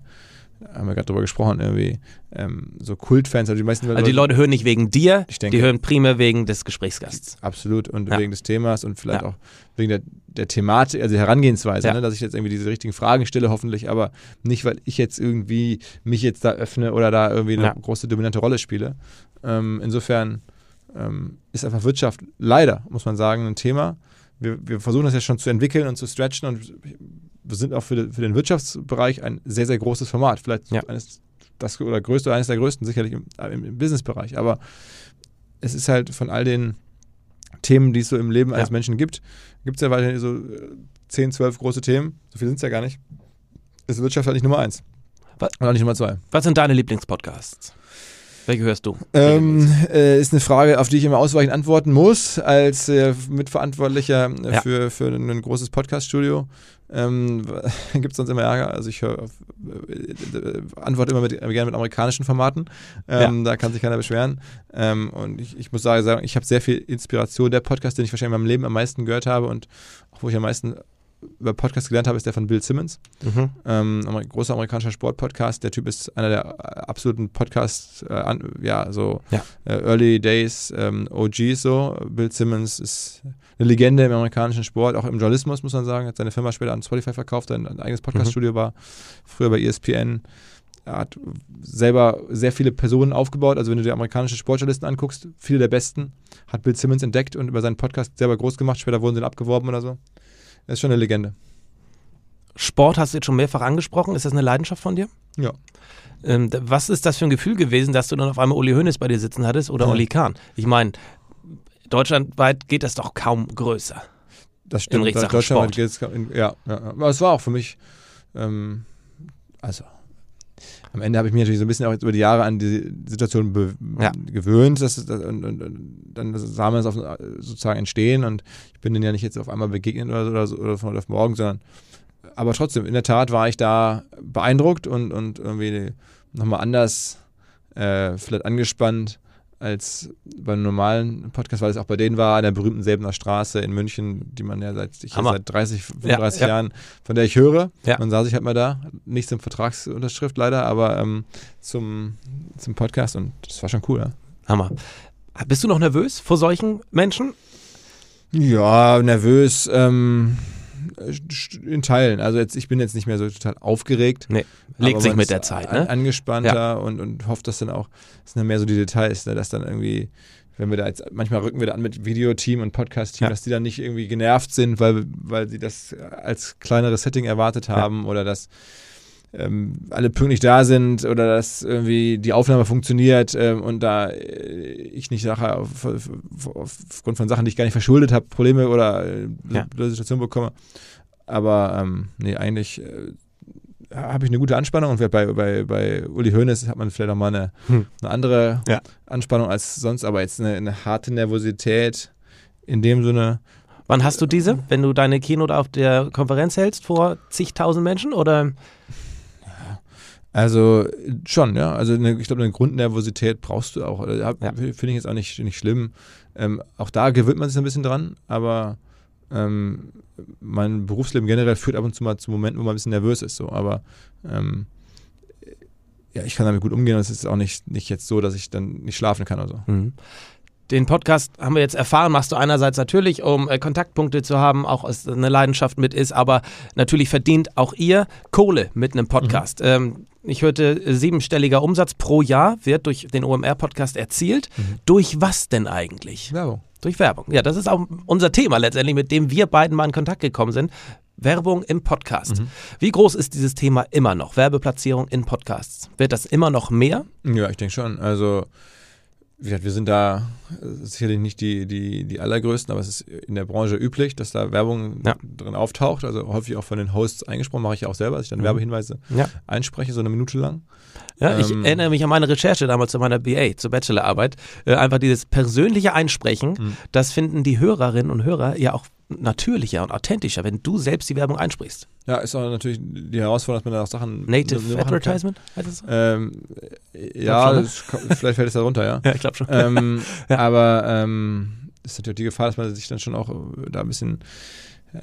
haben wir gerade drüber gesprochen, irgendwie ähm, so Kultfans, also die meisten Also die Leute hören nicht wegen dir, denke- die hören primär wegen des Gesprächsgasts. Absolut und Ja. wegen des Themas und vielleicht Ja. auch wegen der, der Thematik, also der Herangehensweise, Ja. ne, dass ich jetzt irgendwie diese richtigen Fragen stelle, hoffentlich, aber nicht, weil ich jetzt irgendwie mich jetzt da öffne oder da irgendwie eine große dominante Rolle spiele. Ähm, insofern ähm, ist einfach Wirtschaft leider, muss man sagen, ein Thema. Wir, wir versuchen das ja schon zu entwickeln und zu stretchen und sind auch für, den- für den Wirtschaftsbereich ein sehr, sehr großes Format. Vielleicht Ja. eines das oder größte, eines der größten, sicherlich im, im, im Businessbereich. Aber es ist halt von all den Themen, die es so im Leben eines Ja. Menschen gibt, gibt es ja weiterhin so äh, 10, 12 große Themen. So viel sind es ja gar nicht. Ist Wirtschaft halt nicht Nummer eins. Was? Und auch nicht Nummer zwei. Was sind deine Lieblingspodcasts? Welche hörst du? Ähm, äh, ist eine Frage, auf die ich immer ausweichend antworten muss, als äh, Mitverantwortlicher äh, Ja. für, für ein, ein großes Podcast-Studio. Ähm, Gibt es sonst immer Ärger? Also ich höre, äh, äh, antworte immer mit, gerne mit amerikanischen Formaten. Ähm, Da kann sich keiner beschweren. Ähm, und ich, ich muss sagen, sagen ich habe sehr viel Inspiration. Der Podcast, den ich wahrscheinlich in meinem Leben am meisten gehört habe und auch wo ich am meisten über Podcast gelernt habe, ist der von Bill Simmons. Mhm. Ähm, großer amerikanischer Sportpodcast. Der Typ ist einer der äh, absoluten Podcasts, äh, an, ja, so Ja. Äh, Early Days ähm, OGs so. Bill Simmons ist eine Legende im amerikanischen Sport, auch im Journalismus, muss man sagen. Hat seine Firma später an Spotify verkauft, ein, ein eigenes Podcaststudio war, früher bei ESPN. Er hat selber sehr viele Personen aufgebaut. Also wenn du dir amerikanische Sportjournalisten anguckst, viele der besten, hat Bill Simmons entdeckt und über seinen Podcast selber groß gemacht. Später wurden sie dann abgeworben oder so. Er ist schon eine Legende. Sport hast du jetzt schon mehrfach angesprochen. Ist das eine Leidenschaft von dir? Ja. Ähm, was ist das für ein Gefühl gewesen, dass du dann auf einmal Uli Hoeneß bei dir sitzen hattest oder Ja. Oli Kahn? Ich meine, deutschlandweit geht das doch kaum größer. Das stimmt. Richtung Deutschland Sport. geht's in, ja, ja, ja. Aber es war auch für mich, ähm, also am Ende habe ich mich natürlich so ein bisschen auch jetzt über die Jahre an die Situation Ja. gewöhnt dass, es- und, und, und dann sah man es auf, sozusagen entstehen und ich bin denen ja nicht jetzt auf einmal begegnet oder, so- oder, so, oder von heute auf morgen, sondern aber trotzdem, in der Tat war ich da beeindruckt und, und irgendwie nochmal anders, äh, vielleicht angespannt als beim normalen Podcast, weil es auch bei denen war, an der berühmten Säbener Straße in München, die man ja seit, ich Hammer. seit 30, 35 Ja, ja. Jahren, von der ich höre. Ja. Man saß ich halt mal da, nicht zum Vertragsunterschrift leider, aber ähm, zum, zum Podcast und das war schon cool. Ja. Hammer. Bist du noch nervös vor solchen Menschen? Ja, nervös. Ähm, in Teilen. Also jetzt, ich bin jetzt nicht mehr so total aufgeregt. Nee, legt sich mit der Zeit, ne? Angespannter und, und hofft, dass dann auch, das sind dann mehr so die Details, ne, dass dann irgendwie, wenn wir da jetzt, manchmal rücken wir da an mit Videoteam und Podcast-Team, Ja. dass die dann nicht irgendwie genervt sind, weil, weil sie das als kleineres Setting erwartet haben oder dass ähm, alle pünktlich da sind oder dass irgendwie die Aufnahme funktioniert ähm, und da äh, ich nicht nachher auf, auf, aufgrund von Sachen, die ich gar nicht verschuldet habe, Probleme oder äh, Ja. blöde Situationen bekomme. Aber ähm, nee, eigentlich äh, habe ich eine gute Anspannung und bei, bei, bei Uli Hoeneß hat man vielleicht auch mal eine, Hm. eine andere Ja. Anspannung als sonst, aber jetzt eine, eine harte Nervosität in dem Sinne. Wann hast du diese? Wenn du deine Keynote auf der Konferenz hältst vor zigtausend Menschen oder? Also schon, ja. Also eine, ich glaube, eine Grundnervosität brauchst du auch. Also, Ja. Finde ich jetzt auch nicht, nicht schlimm. Ähm, auch da gewöhnt man sich ein bisschen dran, aber ähm, mein Berufsleben generell führt ab und zu mal zu Momenten, wo man ein bisschen nervös ist. So. Aber ähm, ja, ich kann damit gut umgehen und es ist auch nicht, nicht jetzt so, dass ich dann nicht schlafen kann oder so. Mhm. Den Podcast haben wir jetzt erfahren, machst du einerseits natürlich, um äh, Kontaktpunkte zu haben, auch als eine Leidenschaft mit ist, aber natürlich verdient auch ihr Kohle mit einem Podcast. Ähm, ich hörte, äh, siebenstelliger Umsatz pro Jahr wird durch den OMR-Podcast erzielt. Durch was denn eigentlich? Werbung. Durch Werbung. Ja, das ist auch unser Thema letztendlich, mit dem wir beiden mal in Kontakt gekommen sind. Werbung im Podcast. Wie groß ist dieses Thema immer noch? Werbeplatzierung in Podcasts. Wird das immer noch mehr? Ja, ich denke schon. Also, wie gesagt, wir sind da äh, sicherlich nicht die, die, die allergrößten, aber es ist in der Branche üblich, dass da Werbung Ja. drin auftaucht. Also häufig auch von den Hosts eingesprochen, mache ich ja auch selber, dass ich dann Mhm. Werbehinweise Ja. einspreche, so eine Minute lang. Ja, ich Ähm, erinnere mich an meine Recherche damals zu meiner BA, zur Bachelorarbeit. Äh, einfach dieses persönliche Einsprechen, Mhm. das finden die Hörerinnen und Hörer ja auch natürlicher und authentischer, wenn du selbst die Werbung einsprichst. Ja, ist auch natürlich die Herausforderung, dass man da auch Sachen Native. Advertisement, heißt das so? Ähm, Glaub ja, ne? das vielleicht fällt es da runter, ja. Ja, ich glaube schon. ähm, Ja. Aber ähm, ist natürlich die Gefahr, dass man sich dann schon auch äh, da ein bisschen äh,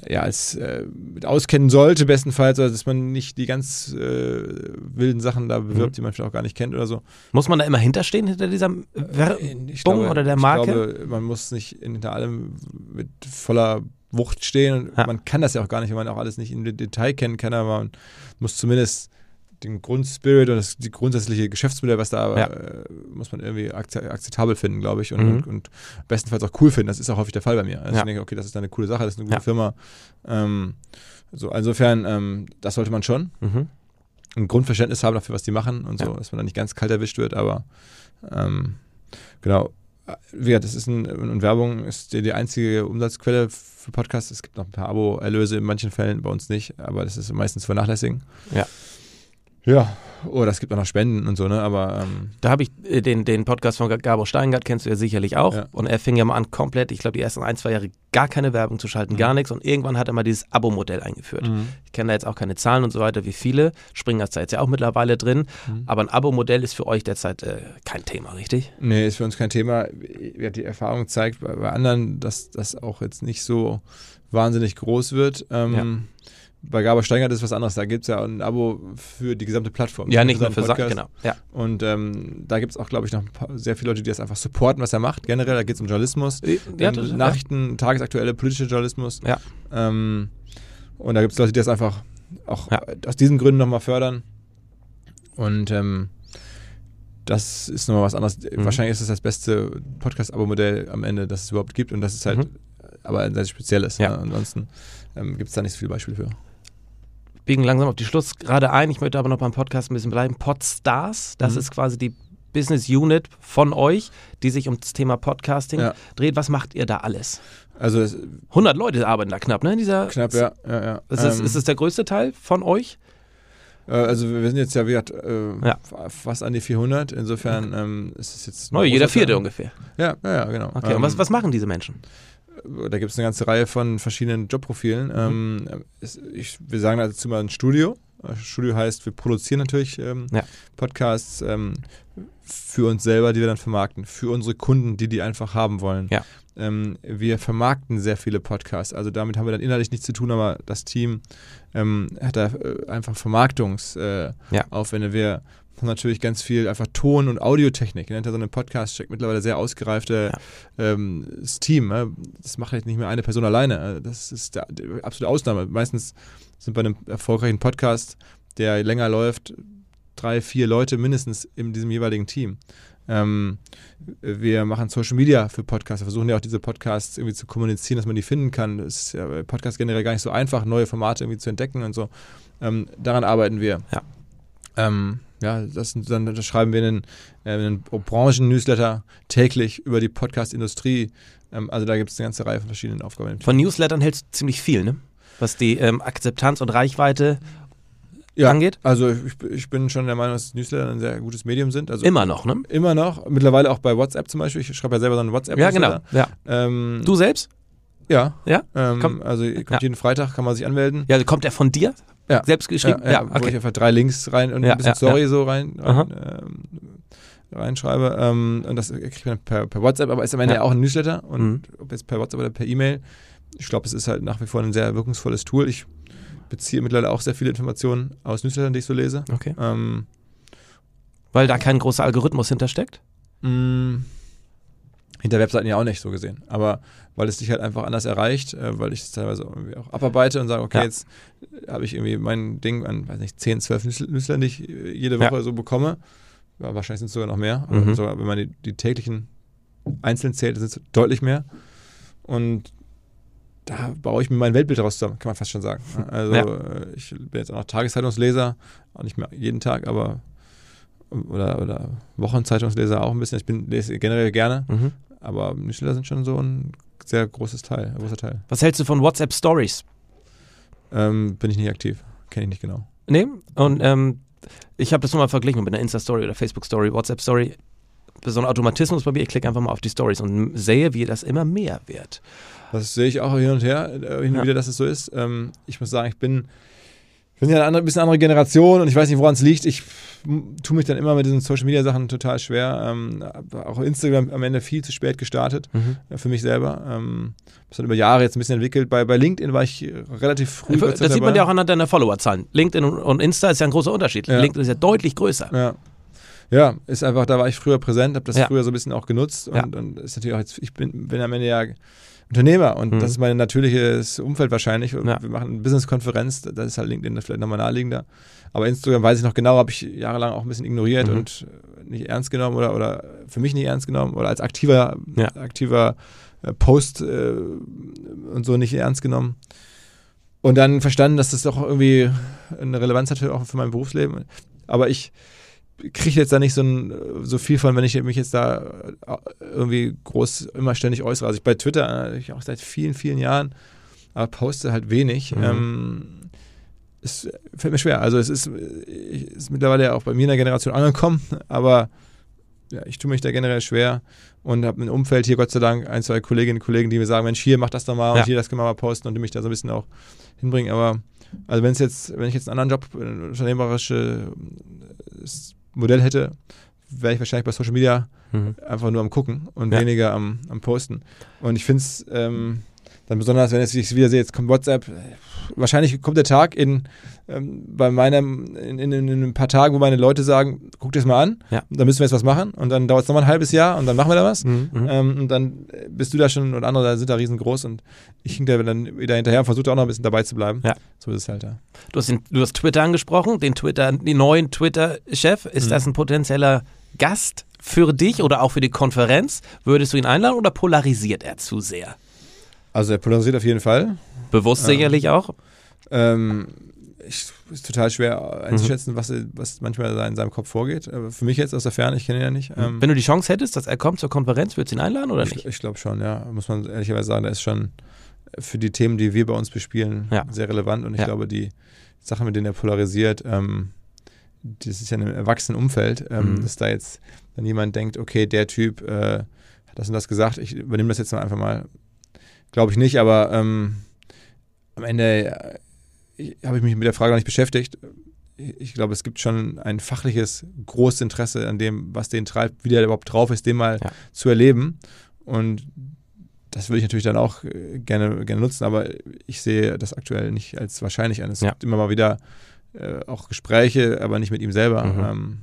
ja, als äh, mit auskennen sollte, bestenfalls, also dass man nicht die ganz äh, wilden Sachen da bewirbt, Mhm. die man vielleicht auch gar nicht kennt oder so. Muss man da immer hinterstehen, hinter dieser Werbung Äh, glaube, oder der Marke? Ich glaube, man muss nicht hinter allem mit voller Wucht stehen und Ja. man kann das ja auch gar nicht, wenn man auch alles nicht im Detail kennen kann, aber man muss zumindest den Grundspirit und das die grundsätzliche Geschäftsmodell, was da Ja. äh, muss man irgendwie akze- akzeptabel finden, glaube ich, und, Mhm. und, und bestenfalls auch cool finden. Das ist auch häufig der Fall bei mir. Also Ja. ich denke, okay, das ist eine coole Sache, das ist eine gute Ja. Firma. Ähm, so, insofern, ähm, das sollte man schon. Mhm. Ein Grundverständnis haben dafür, was die machen und so, dass man da nicht ganz kalt erwischt wird, aber ähm, genau. Wie gesagt, das ist ein, und Werbung ist die, die einzige Umsatzquelle für Podcasts. Es gibt noch ein paar Abo-Erlöse in manchen Fällen, bei uns nicht, aber das ist meistens vernachlässigen. Ja. Ja, oder es gibt auch noch Spenden und so, ne? Aber ähm, Da habe ich äh, den, den Podcast von Gabor Steingart, kennst du ja sicherlich auch. Ja. Und er fing ja mal an, komplett, ich glaube, die ersten ein, zwei Jahre gar keine Werbung zu schalten, Mhm. gar nichts. Und irgendwann hat er mal dieses Abo-Modell eingeführt. Ich kenne da jetzt auch keine Zahlen und so weiter wie viele. Springen ist da jetzt ja auch mittlerweile drin. Mhm. Aber ein Abo-Modell ist für euch derzeit äh, kein Thema, richtig? nee, ist für uns kein Thema. Ja, Die Erfahrung zeigt bei, bei anderen, dass das auch jetzt nicht so wahnsinnig groß wird. Ähm, Bei Gabor Steingart ist was anderes. Da gibt es ja ein Abo für die gesamte Plattform. Ja, nicht nur für Sachen, genau. Ja. Und ähm, da gibt es auch, glaube ich, noch ein paar, sehr viele Leute, die das einfach supporten, was er macht. Generell, da geht es um Journalismus, Ja, ähm, das- ja. Nachrichten, tagesaktuelle politische Journalismus. Ja. Ähm, und da gibt es Leute, die das einfach auch Ja. aus diesen Gründen nochmal fördern. Und ähm, das ist nochmal was anderes. Mhm. Wahrscheinlich ist es das beste Podcast-Abo-Modell am Ende, das es überhaupt gibt. Und das ist halt Mhm. aber ein sehr spezielles. Ja. Ne? Ansonsten ähm, gibt es da nicht so viele Beispiele für. Biegen langsam auf die Schluss gerade ein. Ich möchte aber noch beim Podcast ein bisschen bleiben. Podstars, das Mhm. ist quasi die Business Unit von euch, die sich um das Thema Podcasting Ja. dreht. Was macht ihr da alles? Also es, 100 Leute arbeiten da knapp, ne? In dieser knapp, ja. ja, ja. Ist es, Ähm, ist es der größte Teil von euch? Äh, Also wir sind jetzt ja, wie äh, Ja. fast an die 400. Insofern ähm, ist es jetzt... Neu, jeder vierte ungefähr. Ja, ja, ja, genau. Okay, Ähm, und was, was machen diese Menschen? Da gibt es eine ganze Reihe von verschiedenen Jobprofilen. Mhm. Ähm, ich, wir sagen dazu mal ein Studio. Studio heißt, wir produzieren natürlich ähm, Ja. Podcasts ähm, für uns selber, die wir dann vermarkten, für unsere Kunden, die die einfach haben wollen. Ja. Ähm, wir vermarkten sehr viele Podcasts, also damit haben wir dann inhaltlich nichts zu tun, aber das Team ähm, hat da äh, einfach Vermarktungsaufwände. Äh, Ja. Wir haben natürlich ganz viel einfach Ton- und Audiotechnik. Hinter so einem Podcast steckt mittlerweile sehr ausgereifte ähm, das Team. äh, Das macht jetzt nicht mehr eine Person alleine. äh, Das ist der, die absolute Ausnahme. Meistens sind bei einem erfolgreichen Podcast, der länger läuft, drei, vier Leute mindestens in diesem jeweiligen Team. Ähm, wir machen Social Media für Podcasts. Wir versuchen ja auch diese Podcasts irgendwie zu kommunizieren, dass man die finden kann. Es ist ja bei Podcasts generell gar nicht so einfach, neue Formate irgendwie zu entdecken und so. Ähm, daran arbeiten wir. Ja. Ähm, ja, das, dann das schreiben wir einen, äh, einen Branchen-Newsletter täglich über die Podcast-Industrie. Ähm, also da gibt es eine ganze Reihe von verschiedenen Aufgaben. Von Newslettern hältst du ziemlich viel, ne? Was die ähm, Akzeptanz und Reichweite Ja, angeht. Also ich, ich bin schon der Meinung, dass Newsletter ein sehr gutes Medium sind. Also Immer noch, ne? Immer noch. Mittlerweile auch bei WhatsApp zum Beispiel. Ich schreibe ja selber so einen WhatsApp. Ja, genau. Ja. Ähm, Du selbst? Ja. Ja? Ähm, Komm. Also kommt Ja. jeden Freitag, kann man sich anmelden. Ja, kommt der von dir? Ja. Selbst geschrieben? Ja, ja, Wo ich einfach drei Links rein und Ja, ein bisschen ja, Story so rein, rein ähm, reinschreibe. Ähm, und das kriegt man per, per WhatsApp, aber ist am Ende Ja. ja auch ein Newsletter. Und Mhm. ob jetzt per WhatsApp oder per E-Mail, ich glaube, es ist halt nach wie vor ein sehr wirkungsvolles Tool. Ich beziehe mittlerweile auch sehr viele Informationen aus Newslettern, die ich so lese. Okay. Ähm, Weil da kein großer Algorithmus hintersteckt? mh, hinter Webseiten ja auch nicht so gesehen. Aber weil es dich halt einfach anders erreicht, äh, weil ich es teilweise irgendwie auch abarbeite und sage, okay, Ja. jetzt habe ich irgendwie mein Ding an, weiß nicht, 10, 12 Newsl- Newslettern, die ich äh, jede Ja. Woche so bekomme. Ja, wahrscheinlich sind es sogar noch mehr. Mhm. Aber sogar, wenn man die, die täglichen einzeln zählt, sind es deutlich mehr. Und da baue ich mir mein Weltbild daraus zusammen, kann man fast schon sagen. Also Ja. äh, ich bin jetzt auch noch Tageszeitungsleser, auch nicht mehr jeden Tag, aber oder, oder Wochenzeitungsleser auch ein bisschen. Ich bin lese generell gerne, Mhm. aber Newsletter sind schon so ein sehr großes Teil, ein großer Teil. Was hältst du von WhatsApp Stories? Ähm, bin ich nicht aktiv, kenne ich nicht genau. Nee, und ähm, ich habe das nur mal verglichen mit einer Insta-Story oder Facebook-Story, WhatsApp-Story. So ein Automatismus bei mir, ich klicke einfach mal auf die Stories und sehe, wie das immer mehr wird. Das sehe ich auch hin und her, äh, hin und Ja. wieder, dass es so ist. Ähm, ich muss sagen, ich bin, ich bin ja eine andere, bisschen andere Generation und ich weiß nicht, woran es liegt. Ich tue mich dann immer mit diesen Social Media Sachen total schwer. Ähm, auch Instagram am Ende viel zu spät gestartet, äh, für mich selber. Ähm, das hat über Jahre jetzt ein bisschen entwickelt. Bei, bei LinkedIn war ich relativ früh. Das sieht man dabei. ja auch anhand deiner Followerzahlen. LinkedIn und- und Insta ist ja ein großer Unterschied. Ja. LinkedIn ist ja deutlich größer. Ja. Ja, ist einfach, da war ich früher präsent, habe das Ja. früher so ein bisschen auch genutzt und, Ja. und ist natürlich auch jetzt, ich bin, bin am Ende ja Unternehmer und Mhm. das ist mein natürliches Umfeld wahrscheinlich. Ja. Wir machen eine Business-Konferenz, da ist halt LinkedIn vielleicht nochmal naheliegender. Aber Instagram weiß ich noch genau, habe ich jahrelang auch ein bisschen ignoriert Mhm. und nicht ernst genommen oder, oder für mich nicht ernst genommen oder als aktiver, Ja. aktiver äh, Post äh, und so nicht ernst genommen. Und dann verstanden, dass das doch irgendwie eine Relevanz hat für, auch für mein Berufsleben. Aber ich kriege jetzt da nicht so, ein, so viel von, wenn ich mich jetzt da äh, irgendwie groß immer ständig äußere. Also ich bei Twitter, äh, ich auch seit vielen, vielen Jahren, aber poste halt wenig. Mhm. Ähm, es fällt mir schwer. Also es ist, ich- ist mittlerweile ja auch bei mir in der Generation angekommen, aber ja, ich tue mich da generell schwer und habe ein Umfeld hier, Gott sei Dank, ein, zwei Kolleginnen und Kollegen, die mir sagen, Mensch, hier, mach das doch mal Ja. und hier, das können wir mal posten und die mich da so ein bisschen auch hinbringen. Aber also wenn es jetzt, wenn ich jetzt einen anderen Job, ein unternehmerisches Modell hätte, wäre ich wahrscheinlich bei Social Media Mhm. einfach nur am Gucken und Ja. weniger am, am Posten. Und ich finde es ähm, dann besonders, wenn ich wieder sehe, jetzt kommt WhatsApp, wahrscheinlich kommt der Tag in ähm, bei meinem in, in, in ein paar Tagen, wo meine Leute sagen, guck dir das mal an, Ja. dann müssen wir jetzt was machen und dann dauert es nochmal ein halbes Jahr und dann machen wir da was. Mhm. Mhm. Ähm, und dann äh, bist du da schon und andere da sind da riesengroß und ich hing da dann wieder hinterher und versuche da auch noch ein bisschen dabei zu bleiben. Ja. So ist es halt da. Du hast, den, du hast Twitter angesprochen, den Twitter, den neuen Twitter-Chef. Ist Mhm. das ein potenzieller Gast für dich oder auch für die Konferenz? Würdest du ihn einladen oder polarisiert er zu sehr? Also er polarisiert auf jeden Fall. Bewusst Ja. sicherlich auch. Ähm, ich, ist total schwer einzuschätzen, was, was manchmal da in seinem Kopf vorgeht. Aber für mich jetzt aus der Ferne, ich kenne ihn ja nicht. Ähm, Wenn du die Chance hättest, dass er kommt zur Konferenz, würdest du ihn einladen oder ich nicht? ich glaube schon, ja. Muss man ehrlicherweise sagen, der ist schon für die Themen, die wir bei uns bespielen, Ja. sehr relevant. Und ich Ja. glaube, die Sachen, mit denen er polarisiert, ähm, das ist ja in einem erwachsenen Umfeld, ähm, Mhm. dass da jetzt dann jemand denkt, okay, der Typ äh, hat das und das gesagt, ich übernehme das jetzt mal einfach mal. Glaube ich nicht, aber ähm, am Ende äh, habe ich mich mit der Frage noch nicht beschäftigt. ich glaube, es gibt schon ein fachliches großes Interesse an dem, was den treibt, wie der überhaupt drauf ist, den mal Ja. zu erleben. Und das würde ich natürlich dann auch äh, gerne, gerne nutzen, aber ich sehe das aktuell nicht als wahrscheinlich an. Es Ja. gibt immer mal wieder äh, auch Gespräche, aber nicht mit ihm selber. Mhm. Ähm,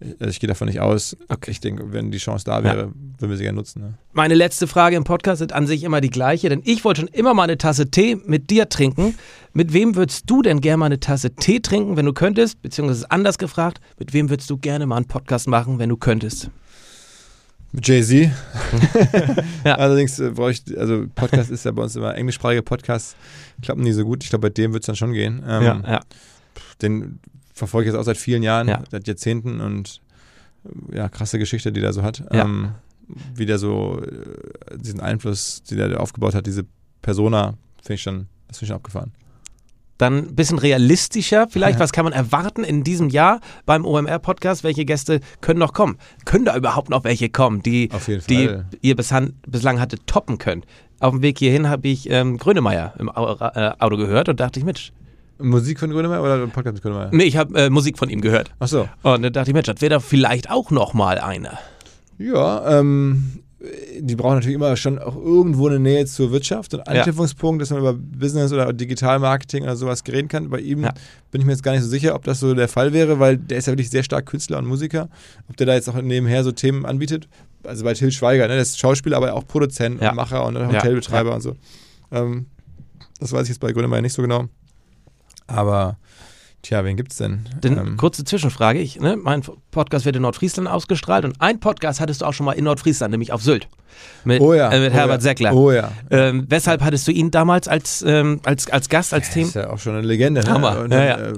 also ich gehe davon nicht aus. Okay. Ich denke, wenn die Chance da wäre, würden wir sie gerne nutzen. Ne? Meine letzte Frage im Podcast ist an sich immer die gleiche, denn ich wollte schon immer mal eine Tasse Tee mit dir trinken. Mit wem würdest du denn gerne mal eine Tasse Tee trinken, wenn du könntest? Beziehungsweise anders gefragt, mit wem würdest du gerne mal einen Podcast machen, wenn du könntest? Mit Jay-Z. Ja. Allerdings äh, brauche ich, also Podcast ist ja bei uns immer englischsprachige Podcasts, klappen nie so gut. Ich glaube, bei dem wird es dann schon gehen. Ähm, ja. Den verfolge ich jetzt auch seit vielen Jahren, Ja. seit Jahrzehnten und äh, ja, krasse Geschichte, die der so hat. Ja. Ähm, wie der so äh, diesen Einfluss, den der aufgebaut hat, diese Persona, finde ich schon, das finde ich schon abgefahren. Dann ein bisschen realistischer vielleicht, Ja. was kann man erwarten in diesem Jahr beim OMR-Podcast? Welche Gäste können noch kommen? Können da überhaupt noch welche kommen, die, die ihr bishan, bislang hatte toppen können? Auf dem Weg hierhin habe ich ähm, Grönemeyer im äh, Auto gehört und dachte ich, Mensch, Musik von Grönemeyer oder ein Podcast mit Grönemeyer? nee, ich habe äh, Musik von ihm gehört. Achso. Und dann dachte ich, Mensch, das wäre doch vielleicht auch noch mal einer. Ja, ähm, die brauchen natürlich immer schon auch irgendwo eine Nähe zur Wirtschaft und Ja. Anknüpfungspunkt, dass man über Business oder Digitalmarketing oder sowas reden kann. Bei ihm Ja. bin ich mir jetzt gar nicht so sicher, ob das so der Fall wäre, weil der ist ja wirklich sehr stark Künstler und Musiker. Ob der da jetzt auch nebenher so Themen anbietet. Also bei Till Schweiger, ne, der ist Schauspieler, aber auch Produzent Ja. und Macher und Ja. Hotelbetreiber und so. Ähm, das weiß ich jetzt bei Grönemeyer nicht so genau. Aber, tja, wen gibt's denn? Denn Ähm, kurze Zwischenfrage, ich, ne, mein Podcast wird in Nordfriesland ausgestrahlt und ein Podcast hattest du auch schon mal in Nordfriesland, nämlich auf Sylt. Mit, oh ja. äh, mit oh Herbert ja. Seckler. Oh ja. Ähm, weshalb hattest du ihn damals als, ähm, als, als Gast, als Das Thema? ist ja auch schon eine Legende. Ne? Hammer. Und Ja, ja. äh,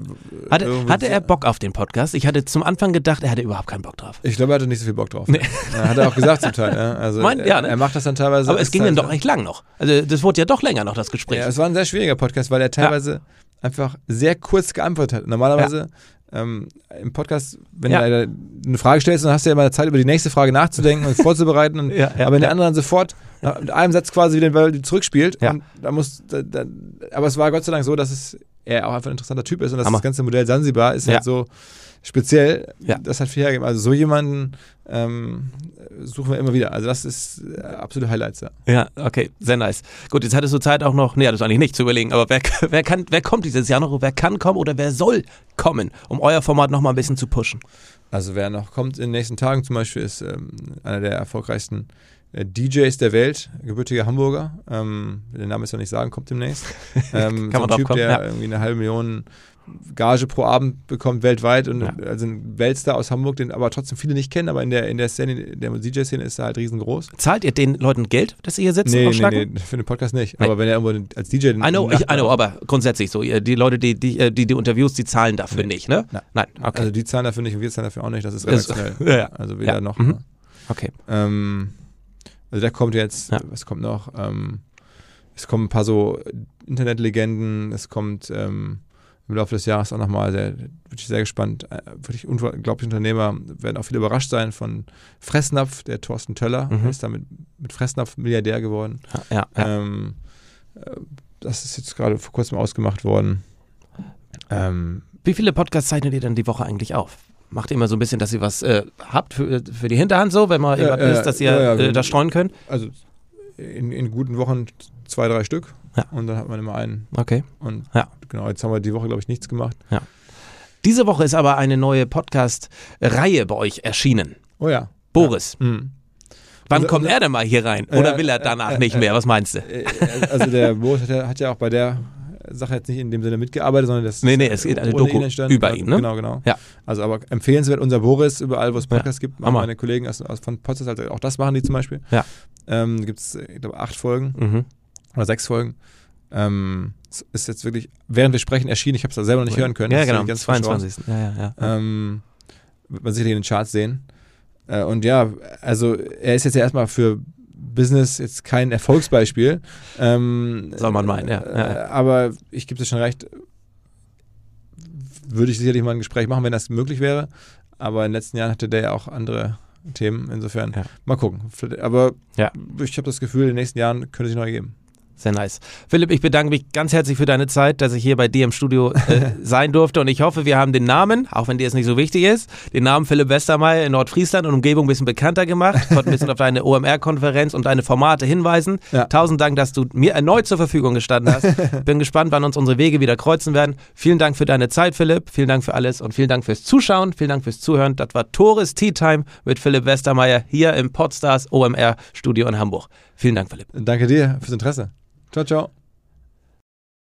Hatte, hatte er Bock auf den Podcast? Ich hatte zum Anfang gedacht, er hatte überhaupt keinen Bock drauf. Ich glaube, er hatte nicht so viel Bock drauf. Nee. Ja, hat er auch gesagt zum Teil. Ja. Also Mein- er, ja, ne? er macht das dann teilweise. Aber es ging halt, dann doch echt lang noch. Also das wurde ja doch länger noch, das Gespräch. Ja, es war ein sehr schwieriger Podcast, weil er teilweise einfach sehr kurz geantwortet hat. Normalerweise ähm, im Podcast, wenn Ja. du eine Frage stellst, dann hast du ja immer Zeit, über die nächste Frage nachzudenken und vorzubereiten. Und, Ja, ja, aber wenn der ja. andere dann sofort mit einem Satz quasi wieder den Ball zurückspielt, Ja. und da muss, da, da, aber es war Gott sei Dank so, dass es er auch einfach ein interessanter Typ ist und dass Hammer. das ganze Modell Sansibar ist Ja. halt so speziell. Ja. Das hat viel hergegeben. Also so jemanden ähm, suchen wir immer wieder. Also das ist äh, absolute Highlights, ja. Ja, okay, sehr nice. Gut, jetzt hattest du Zeit auch noch, nee, hattest du eigentlich nicht zu überlegen, aber wer, wer, kann, wer kommt dieses Jahr noch, wer kann kommen oder wer soll kommen, um euer Format noch mal ein bisschen zu pushen? Also wer noch kommt in den nächsten Tagen zum Beispiel ist ähm, einer der erfolgreichsten äh, DJs der Welt, gebürtiger Hamburger. Ähm, den Namen ist noch nicht sagen, kommt demnächst. Ähm, Kann man so ein drauf Typ, kommen, der ja. irgendwie eine halbe Million Gage pro Abend bekommt weltweit und Ja. also ein Weltstar aus Hamburg, den aber trotzdem viele nicht kennen, aber in der in der Szene, in der DJ-Szene ist er halt riesengroß. Zahlt ihr den Leuten Geld, dass sie hier sitzen Nee, nee, nee, für den Podcast nicht. Nee. Aber wenn er irgendwo als DJ den I know, ich, I know, aber grundsätzlich so, die Leute, die die, äh, die, die Interviews, die zahlen dafür Nee. nicht, ne? Nein. Nein, okay. Also die zahlen dafür nicht und wir zahlen dafür auch nicht. Das ist redaktionell. ja, ja. Also weder Ja. noch. Mhm. ne? okay. Ähm, also der kommt jetzt, was kommt noch? Ähm, es kommen ein paar so Internetlegenden, es kommt ähm, im Laufe des Jahres auch nochmal, sehr, bin ich sehr gespannt, äh, wirklich unglaubliche Unternehmer, werden auch viele überrascht sein von Fressnapf, der Thorsten Töller, Mhm. ist damit mit Fressnapf Milliardär geworden. Ja, ja. Ähm, äh, das ist jetzt gerade vor kurzem ausgemacht worden. Ähm, Wie viele Podcasts zeichnet ihr denn die Woche eigentlich auf? Macht ihr immer so ein bisschen, dass ihr was äh, habt für, für die Hinterhand so, wenn mal Ja, jemand ja, ist, dass ihr ja, äh, das streuen könnt? also in, in guten Wochen zwei, drei Stück. Ja. Und dann hat man immer einen. Okay. Und Ja. genau, jetzt haben wir die Woche, glaube ich, nichts gemacht. Diese Woche ist aber eine neue Podcast-Reihe bei euch erschienen. Oh ja. Boris, Mhm. wann Also- kommt er denn mal hier rein? Oder Äh, will er äh, danach äh, nicht äh, mehr? Was meinst du? Äh, Also der Boris hat ja, hat ja auch bei der Sache jetzt nicht in dem Sinne mitgearbeitet, sondern das Nee, ist nee, es geht eine Doku über ihn, ne? Genau, genau. Ja. Also aber empfehlenswert, unser Boris, überall, wo es Podcasts gibt, machen meine Kollegen aus, aus, von Podcasts, also auch das machen die zum Beispiel. Ja. Ähm, Gibt es, ich glaube, acht Folgen Mhm. Oder sechs Folgen. Ähm, ist jetzt wirklich, während wir sprechen, erschienen. Ich habe es da selber noch nicht hören können. Ja, genau, raus. 22. Ja, ja, ja. Ähm, wird man sicherlich in den Charts sehen. Äh, und ja, also er ist jetzt ja erstmal für Business jetzt kein Erfolgsbeispiel. Ähm, Soll man meinen, ja, Äh, ja, ja. Aber ich gebe dir schon recht, würde ich sicherlich mal ein Gespräch machen, wenn das möglich wäre. Aber in den letzten Jahren hatte der ja auch andere Themen. Insofern, Ja. mal gucken. Aber ich habe das Gefühl, in den nächsten Jahren könnte sich noch ergeben. Sehr nice. Philipp, ich bedanke mich ganz herzlich für deine Zeit, dass ich hier bei dir im Studio äh, sein durfte und ich hoffe, wir haben den Namen, auch wenn dir es nicht so wichtig ist, den Namen Philipp Westermeier in Nordfriesland und Umgebung ein bisschen bekannter gemacht, konnte ein bisschen auf deine OMR-Konferenz und deine Formate hinweisen. Ja. Tausend Dank, dass du mir erneut zur Verfügung gestanden hast. Bin gespannt, wann uns unsere Wege wieder kreuzen werden. Vielen Dank für deine Zeit, Philipp. Vielen Dank für alles und vielen Dank fürs Zuschauen. Vielen Dank fürs Zuhören. Das war Tores Tea Time mit Philipp Westermeier hier im Podstars OMR Studio in Hamburg. Vielen Dank, Philipp. Danke dir fürs Interesse. Ciao, ciao.